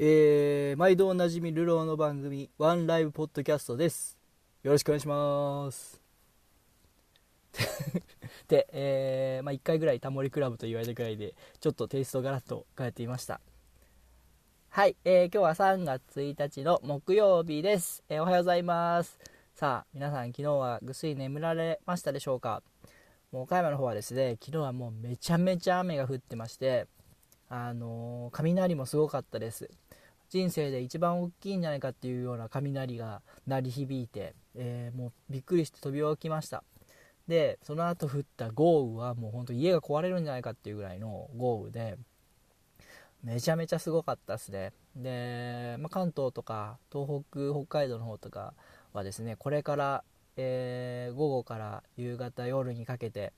えー、毎度おなじみルローの番組、ワンライブポッドキャストです。よろしくお願いします。で、えー、まあ、1回ぐらいタモリクラブと言われたくらいで、ちょっとテイストガラッと変えてみました。はい、えー、今日は3月1日の木曜日です。えー、おはようございます。さあ、皆さん昨日はぐっすり眠られましたでしょうか？もう岡山の方はですね、昨日はもうめちゃめちゃ雨が降ってまして、あのー、雷もすごかったです。人生で一番大きいんじゃないかっていうような雷が鳴り響いて、えー、もうびっくりして飛び起きました。でその後降った豪雨はもうほんと家が壊れるんじゃないかっていうぐらいの豪雨でめちゃめちゃすごかったですね。で、まあ、関東とか東北北海道の方とかはですねこれから、えー、午後から夕方夜にかけて、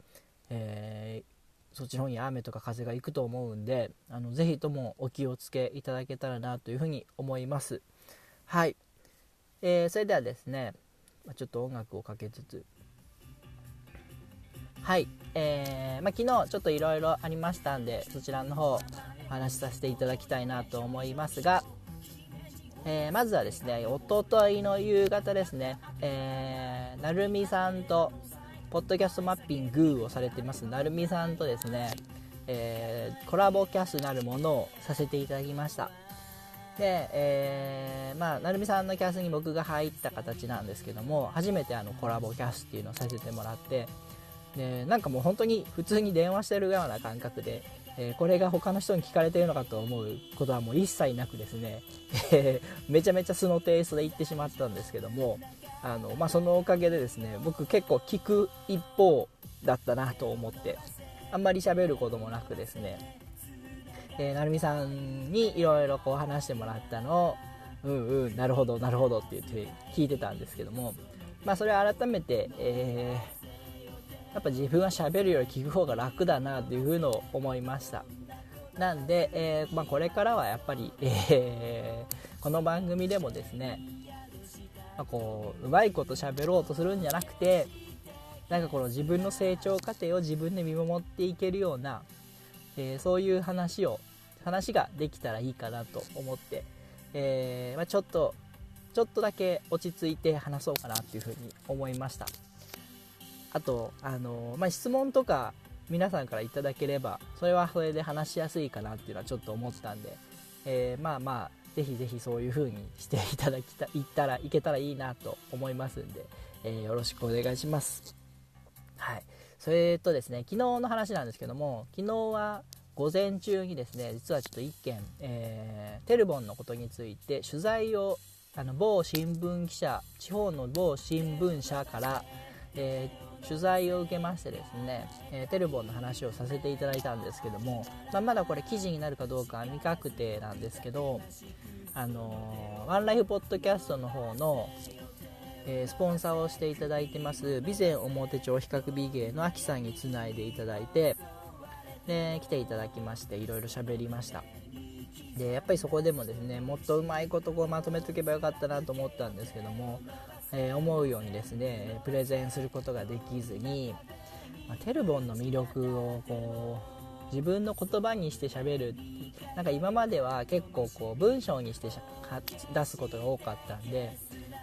えーそっちの方に雨とか風が行くと思うんであのぜひともお気をつけいただけたらなというふうに思います。はい、えー、それではですねちょっと音楽をかけつつ。はい、えーまあ、昨日ちょっといろいろありましたんでそちらの方お話しさせていただきたいなと思いますが、えー、まずはですねおとといの夕方ですね、えー、なるみさんとポッドキャストマッピングをされてますなるみさんとですね、えー、コラボキャスなるものをさせていただきました。で、えー、まあ、なるみさんのキャスに僕が入った形なんですけども初めてあのコラボキャスっていうのをさせてもらってでなんかもう本当に普通に電話してるような感覚で、えー、これが他の人に聞かれてるのかと思うことはもう一切なくですね、え めちゃめちゃ素のテイストで言ってしまったんですけどもあの、まあ、そのおかげでですね僕結構聞く一方だったなと思ってあんまり喋ることもなくですね、えー、なるみさんにいろいろこう話してもらったのをうんうんなるほどなるほどって言って聞いてたんですけどもまあそれを改めて、えー、やっぱ自分は喋るより聞く方が楽だなというふうの思いました。なんで、えー、まあ、これからはやっぱり、えー、この番組でもですねまあ、こううまいこと喋ろうとするんじゃなくてなんかこの自分の成長過程を自分で見守っていけるような、えー、そういう話を話ができたらいいかなと思って、えー、まあ、ちょっとちょっとだけ落ち着いて話そうかなっていうふうに思いました。あとあの、まあ、質問とか皆さんからいただければそれはそれで話しやすいかなっていうのはちょっと思ってたんで、えー、まあまあぜひぜひそういう風にしていただきたいったらいけたらいいなと思いますんで、えー、よろしくお願いします。はい。それとですね昨日の話なんですけども昨日は午前中にですね実はちょっと1件、えー、テルボンのことについて取材をあの某新聞記者地方の某新聞社から、えー取材を受けましてですね、えー、テルボンの話をさせていただいたんですけども、まあ、まだこれ記事になるかどうかは未確定なんですけど、あのー、ワンライフポッドキャストの方の、えー、スポンサーをしていただいてます備前表町比較美芸のアキさんにつないでいただいてで来ていただきましていろいろ喋りました。でやっぱりそこでもですねもっとうまいことこうまとめとけばよかったなと思ったんですけどもえー、思うようにですねプレゼンすることができずに、まあ、テルボンの魅力をこう自分の言葉にして喋るなんか今までは結構こう文章にして出すことが多かったんで、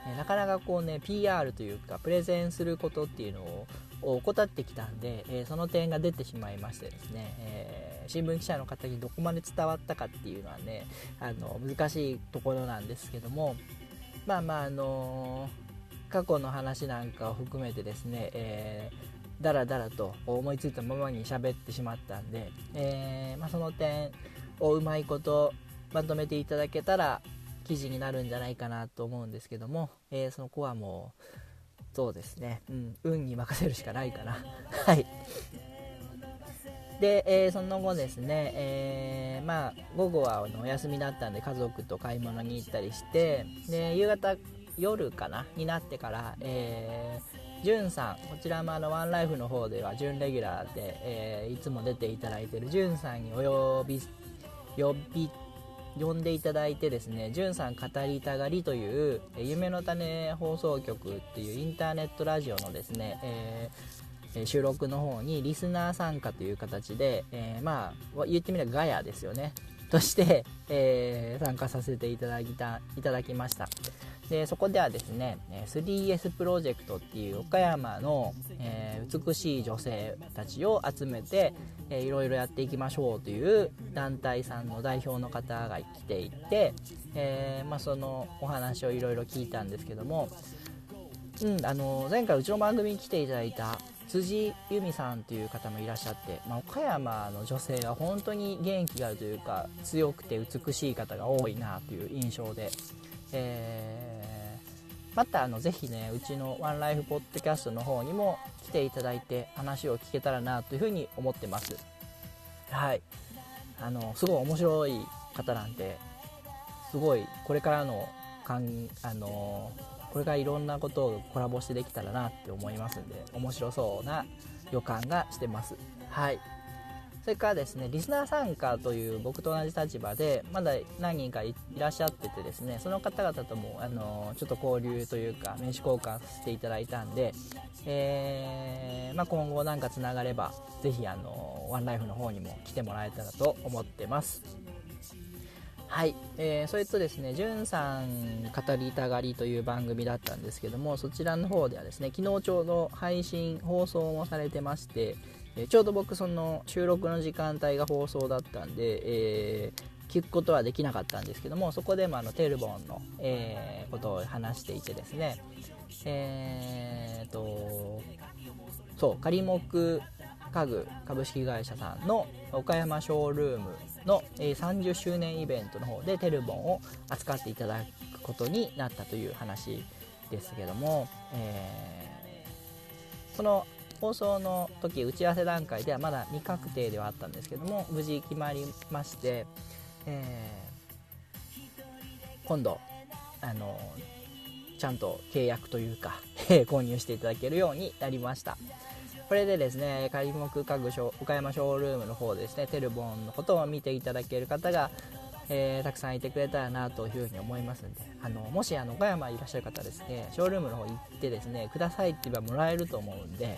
えー、なかなかこうね PR というかプレゼンすることっていうのを怠ってきたんで、えー、その点が出てしまいましてですね、えー、新聞記者の方にどこまで伝わったかっていうのはねあの難しいところなんですけどもまあまああのー過去の話なんかを含めてですね、えー、だらだらと思いついたままに喋ってしまったんで、えー、まあ、その点をうまいことまとめていただけたら記事になるんじゃないかなと思うんですけども、えー、その子はもうそうですね、うん、運に任せるしかないかな。はい。で、えー、その後ですね、えー、まあ、午後はお休みだったんで家族と買い物に行ったりしてで夕方夜かなになってから、えー、じゅんさんこちらもあのワンライフの方では準レギュラーで、えー、いつも出ていただいているじゅんさんにお呼び呼び呼んでいただいてですね、じゅんさん語りたがりという、夢の種放送局っていうインターネットラジオのですね、えー、収録の方にリスナー参加という形で、えー、まあ言ってみればガヤですよね。として、えー、参加させていただきたいただきました。でそこではですね 3S プロジェクトっていう岡山の、えー、美しい女性たちを集めて、えー、いろいろやっていきましょうという団体さんの代表の方が来ていて、えー、まあ、そのお話をいろいろ聞いたんですけども、うん、あの前回うちの番組に来ていただいた辻由美さんという方もいらっしゃって、まあ、岡山の女性は本当に元気があるというか強くて美しい方が多いなという印象で、えー、またあのぜひねうちのワンライフポッドキャストの方にも来ていただいて話を聞けたらなというふうに思ってます。はい。あのすごい面白い方なんですごいこれからのかんあのこれからいろんなことをコラボしてできたらなって思いますんで面白そうな予感がしてます。はい。それからですねリスナー参加という僕と同じ立場でまだ何人かいらっしゃっててですねその方々ともあのちょっと交流というか名刺交換させていただいたんで、えー、まあ、今後なんかつながれば是非あのワンライフの方にも来てもらえたらと思ってます。はい、えー、それとですね、じゅんさん語りたがりという番組だったんですけども、そちらの方ではですね、昨日ちょうど配信、放送もされてまして、え、ちょうど僕、その収録の時間帯が放送だったんで、えー、聞くことはできなかったんですけども、そこでもあのテルボンの、えー、ことを話していてですね、えーと、そう、仮木家具株式会社さんの岡山ショールームの30周年イベントの方でテルボンを扱っていただくことになったという話ですけども、えー、その放送の時打ち合わせ段階ではまだ未確定ではあったんですけども無事決まりまして、えー、今度あのちゃんと契約というか 購入していただけるようになりました。これでですね、仮木家具岡山ショールームの方でですね、テルボンのことを見ていただける方が、えー、たくさんいてくれたらなというふに思いますので、あの、もしあの、岡山いらっしゃる方ですね、ショールームの方行ってですね、くださいって言えばもらえると思うんで、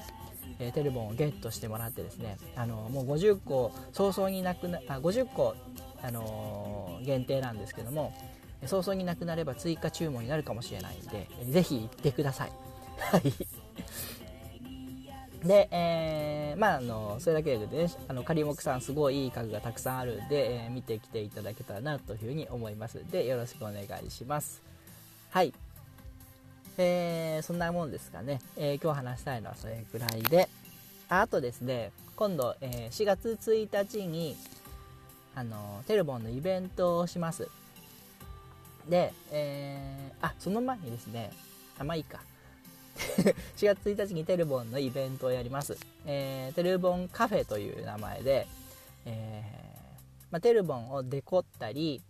えー、テルボンをゲットしてもらってですね、あの、もう50個、早々になくな、あ、50個、あのー、限定なんですけども、早々になくなれば追加注文になるかもしれないんで、ぜひ行ってください。はい。で、えー、まあ、あの、それだけでね、あの、仮木さんすごいいい家具がたくさんあるんで、えー、見てきていただけたらなというふうに思いますで、よろしくお願いします。はい。えー、そんなもんですかね。えー、今日話したいのはそれくらいで、あとですね、今度、えー、4月1日に、あの、テルボンのイベントをします。で、えー、あ、その前にですね、あ、まあいいか。4月1日にテルボンのイベントをやります。えー、テルボンカフェという名前で、えー、まあ、テルボンをデコったり、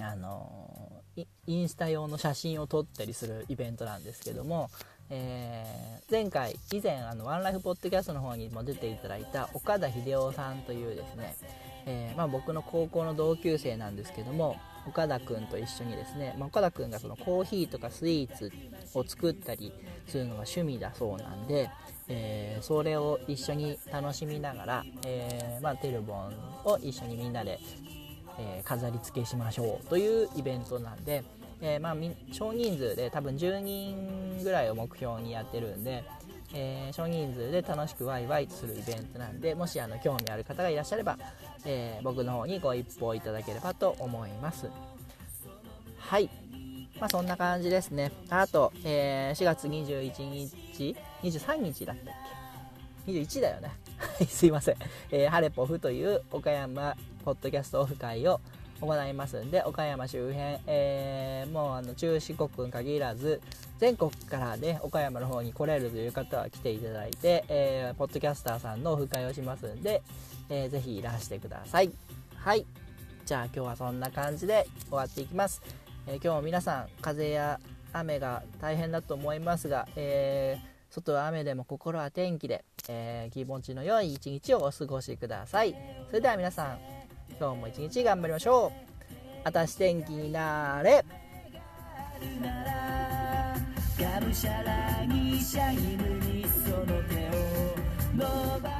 あのー、インスタ用の写真を撮ったりするイベントなんですけども、えー、前回以前あのワンライフポッドキャストの方にも出ていただいた岡田秀夫さんというですね、えー、まあ、僕の高校の同級生なんですけども岡田くんと一緒にですね、まあ、岡田くんがそのコーヒーとかスイーツを作ったりするのが趣味だそうなんで、えー、それを一緒に楽しみながら、えー、まあ、テルボンを一緒にみんなで、えー、飾り付けしましょうというイベントなんで、えまあ、少人数で多分10人ぐらいを目標にやってるんで、え少人数で楽しくワイワイするイベントなんでもしあの興味ある方がいらっしゃれば、え僕の方にご一報いただければと思いますはいまあ、そんな感じですね。あと、えー、4月21日、23日だったっけ ?21 だよね。はい、すいません。えー、ハレポフという岡山ポッドキャストオフ会を行いますんで、岡山周辺、えー、もうあの中四国に限らず、全国からね、岡山の方に来れるという方は来ていただいて、えー、ポッドキャスターさんのオフ会をしますんで、えー、ぜひいらしてください。はい。じゃあ今日はそんな感じで終わっていきます。えー、今日も皆さん風や雨が大変だと思いますが、えー、外は雨でも心は天気で、えー、気持ちの良い一日をお過ごしくださいそれでは皆さん今日も一日頑張りましょう。あたし天気になれ。がむしゃらにシャイムにその手を伸ば